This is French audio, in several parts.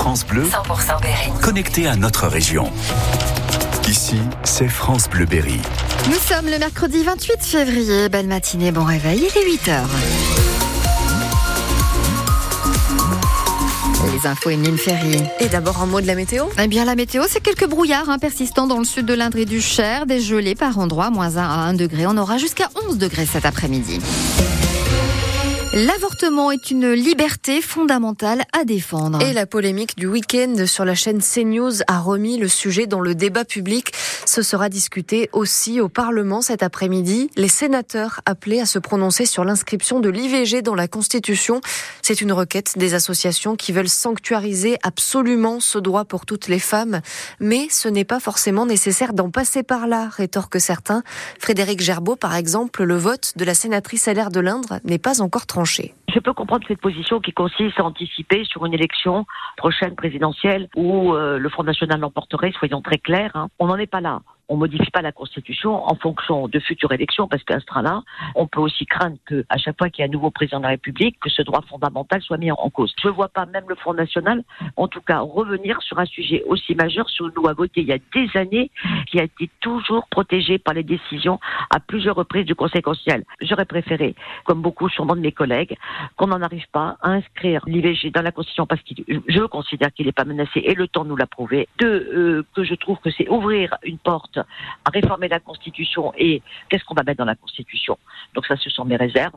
France Bleu, 100% Berry. connecté à notre région. Ici, c'est France Bleu Berry. Nous sommes le mercredi 28 février. Belle matinée, bon réveil, il est 8 heures. Les infos Emeline Ferry. Et d'abord un mot de la météo Eh bien, la météo, c'est quelques brouillards hein, persistants dans le sud de l'Indre et du Cher, des gelées par endroits, moins 1 à 1 degré. On aura jusqu'à 11 degrés cet après-midi. L'avortement est une liberté fondamentale à défendre. Et la polémique du week-end sur la chaîne CNews a remis le sujet dans le débat public. Ce sera discuté aussi au Parlement cet après-midi. Les sénateurs appelés à se prononcer sur l'inscription de l'IVG dans la Constitution. C'est une requête des associations qui veulent sanctuariser absolument ce droit pour toutes les femmes. Mais ce n'est pas forcément nécessaire d'en passer par là, rétorquent certains. Frédéric Gerbeau, par exemple, le vote de la sénatrice LR de l'Indre n'est pas encore tranché. Je peux comprendre cette position qui consiste à anticiper sur une élection prochaine présidentielle où euh, le Front National l'emporterait, soyons très clairs. hein. On n'en est pas là. On modifie pas la Constitution en fonction de futures élections parce qu'à ce train-là, on peut aussi craindre que, à chaque fois qu'il y a un nouveau président de la République, que ce droit fondamental soit mis en cause. Je ne vois pas même le Front National, en tout cas, revenir sur un sujet aussi majeur sur une loi votée il y a des années qui a été toujours protégée par les décisions à plusieurs reprises du Conseil constitutionnel. J'aurais préféré, comme beaucoup sûrement de mes collègues, qu'on n'en arrive pas à inscrire l'IVG dans la Constitution parce que je considère qu'il n'est pas menacé et le temps nous l'a prouvé. Euh, que je trouve que c'est ouvrir une porte à réformer la Constitution et qu'est-ce qu'on va mettre dans la Constitution. Donc ça, ce sont mes réserves.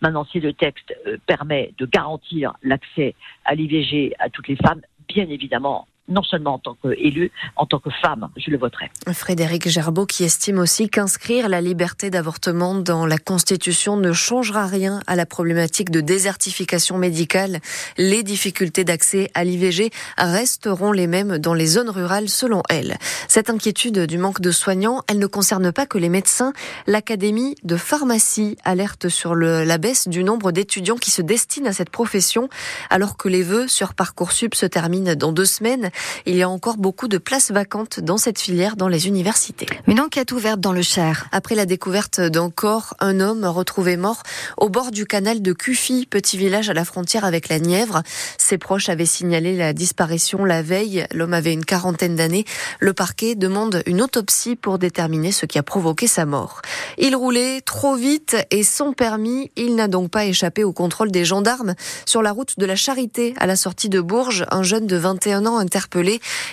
Maintenant, si le texte euh, permet de garantir l'accès à l'IVG à toutes les femmes, bien évidemment, non seulement en tant qu'élu, en tant que femme, je le voterai. Frédéric Gerbeau qui estime aussi qu'inscrire la liberté d'avortement dans la Constitution ne changera rien à la problématique de désertification médicale. Les difficultés d'accès à l'IVG resteront les mêmes dans les zones rurales selon elle. Cette inquiétude du manque de soignants, elle ne concerne pas que les médecins. L'Académie de pharmacie alerte sur la baisse du nombre d'étudiants qui se destinent à cette profession alors que les vœux sur Parcoursup se terminent dans deux semaines. Il y a encore beaucoup de places vacantes dans cette filière dans les universités. Une enquête ouverte dans le Cher. Après la découverte d'un corps, un homme retrouvé mort au bord du canal de Cuffy, petit village à la frontière avec la Nièvre. Ses proches avaient signalé la disparition la veille. L'homme avait une quarantaine d'années. Le parquet demande une autopsie pour déterminer ce qui a provoqué sa mort. Il roulait trop vite et sans permis. Il n'a donc pas échappé au contrôle des gendarmes. Sur la route de la Charité, à la sortie de Bourges, un jeune de 21 ans interpellé.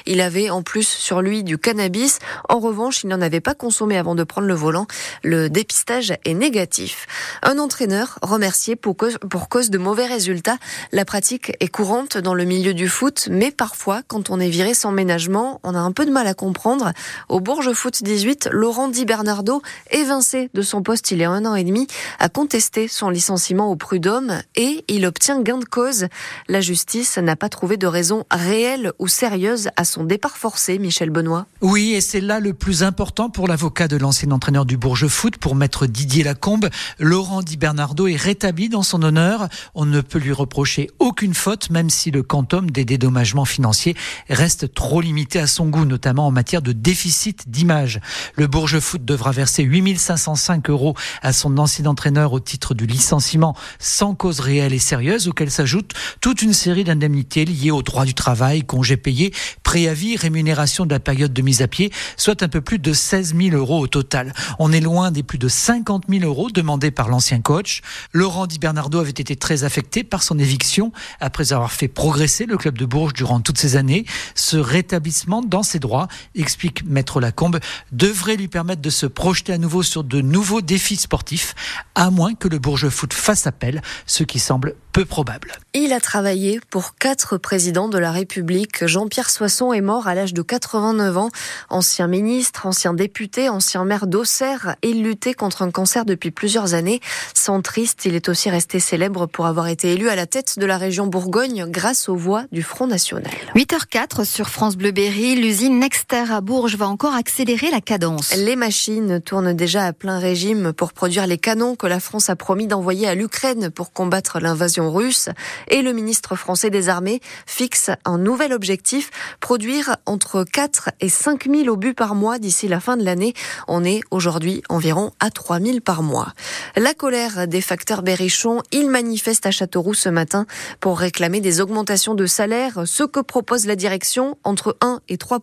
Il avait en plus sur lui du cannabis. En revanche, il n'en avait pas consommé avant de prendre le volant. Le dépistage est négatif. Un entraîneur remercié pour cause, de mauvais résultats. La pratique est courante dans le milieu du foot, mais parfois, quand on est viré sans ménagement, on a un peu de mal à comprendre. Au Bourges Foot 18, Laurent Di Bernardo, évincé de son poste il y a un an et demi, a contesté son licenciement au prud'homme et il obtient gain de cause. La justice n'a pas trouvé de raison réelle ou sérieuse à son départ forcé, Michel Benoît. Oui, et c'est là le plus important pour l'avocat de l'ancien entraîneur du Bourges Foot, pour maître Didier Lacombe. Laurent Di Bernardo est rétabli dans son honneur. On ne peut lui reprocher aucune faute, même si le quantum des dédommagements financiers reste trop limité à son goût, notamment en matière de déficit d'image. Le Bourges Foot devra verser 8505 euros à son ancien entraîneur au titre du licenciement sans cause réelle et sérieuse, auquel s'ajoute toute une série d'indemnités liées au droit du travail, congés préavis, rémunération de la période de mise à pied, soit un peu plus de 16 000 euros au total. On est loin des plus de 50 000 euros demandés par l'ancien coach. Laurent Di Bernardo avait été très affecté par son éviction après avoir fait progresser le club de Bourges durant toutes ces années. Ce rétablissement dans ses droits, explique Maître Lacombe, devrait lui permettre de se projeter à nouveau sur de nouveaux défis sportifs, à moins que le Bourges Foot fasse appel, ce qui semble peu probable. Il a travaillé pour quatre présidents de la République. Jean-Pierre Soisson est mort à l'âge de 89 ans. Ancien ministre, ancien député, ancien maire d'Auxerre. Il luttait contre un cancer depuis plusieurs années. Centriste, il est aussi resté célèbre pour avoir été élu à la tête de la région Bourgogne grâce aux voix du Front National. 8h04 sur France Bleu Berry, l'usine Nexter à Bourges va encore accélérer la cadence. Les machines tournent déjà à plein régime pour produire les canons que la France a promis d'envoyer à l'Ukraine pour combattre l'invasion russe. Et le ministre français des Armées fixe un nouvel objectif, produire entre 4 et 5 000 obus par mois d'ici la fin de l'année. On est aujourd'hui environ à 3 000 par mois. La colère des facteurs berrichons, ils manifestent à Châteauroux ce matin pour réclamer des augmentations de salaire. Ce que propose la direction, entre 1 et 3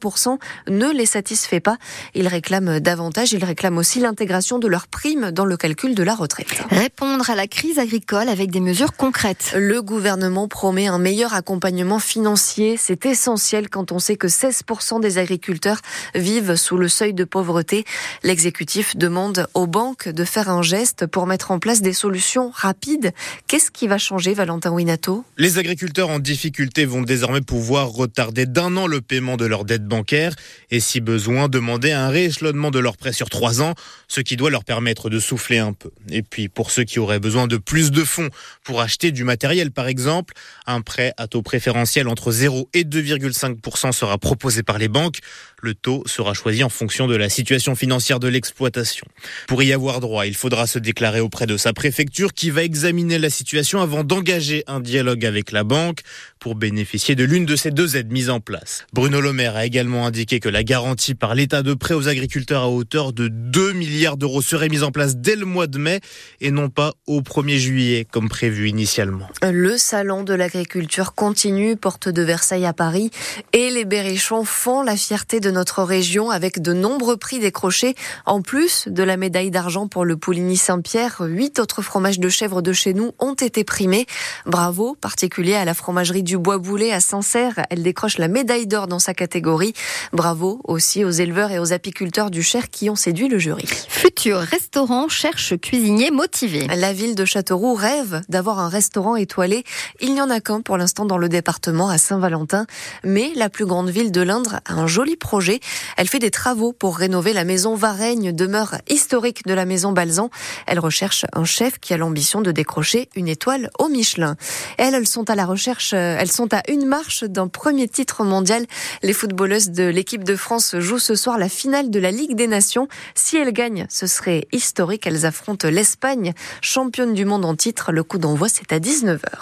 ne les satisfait pas. Ils réclament davantage, ils réclament aussi l'intégration de leurs primes dans le calcul de la retraite. Répondre à la crise agricole avec des mesures concrètes. Le gouvernement promet un meilleur accompagnement financier. C'est essentiel quand on sait que 16% des agriculteurs vivent sous le seuil de pauvreté. L'exécutif demande aux banques de faire un geste pour mettre en place des solutions rapides. Qu'est-ce qui va changer, Valentin Winato? Les agriculteurs en difficulté vont désormais pouvoir retarder d'un an le paiement de leurs dettes bancaires et, si besoin, demander un rééchelonnement de leurs prêts sur trois ans, ce qui doit leur permettre de souffler un peu. Et puis, pour ceux qui auraient besoin de plus de fonds pour acheter du matériel, par exemple, un prêt à taux préférentiel entre 0 et 2,5% sera proposé par les banques. Le taux sera choisi en fonction de la situation financière de l'exploitation. Pour y avoir droit, il faudra se déclarer auprès de sa préfecture qui va examiner la situation avant d'engager un dialogue avec la banque pour bénéficier de l'une de ces deux aides mises en place. Bruno Le Maire a également indiqué que la garantie par l'État de prêt aux agriculteurs à hauteur de 2 milliards d'euros serait mise en place dès le mois de mai et non pas au 1er juillet comme prévu initialement. Le salon de l'agriculture continue, porte de Versailles à Paris et les Berrichons font la fierté de notre région avec de nombreux prix décrochés. En plus de la médaille d'argent pour le Pouligny Saint-Pierre, huit autres fromages de chèvre de chez nous ont été primés. Bravo, particulier à la fromagerie du Bois Boulet à Sancerre. Elle décroche la médaille d'or dans sa catégorie. Bravo aussi aux éleveurs et aux apiculteurs du Cher qui ont séduit le jury. Futur restaurant cherche cuisinier motivé. La ville de Châteauroux rêve d'avoir un restaurant Il n'y en a qu'un pour l'instant dans le département à Saint-Valentin. Mais la plus grande ville de l'Indre a un joli projet elle fait des travaux pour rénover la maison Vareigne, demeure historique de la maison Balzan. Elle recherche un chef qui a l'ambition de décrocher une étoile au Michelin. Elles, elles sont à la recherche, euh, elles sont à une marche d'un premier titre mondial. Les footballeuses de l'équipe de France jouent ce soir la finale de la Ligue des Nations. Si elles gagnent, ce serait historique. Elles affrontent l'Espagne, championne du monde en titre. Le coup d'envoi, c'est à 19h.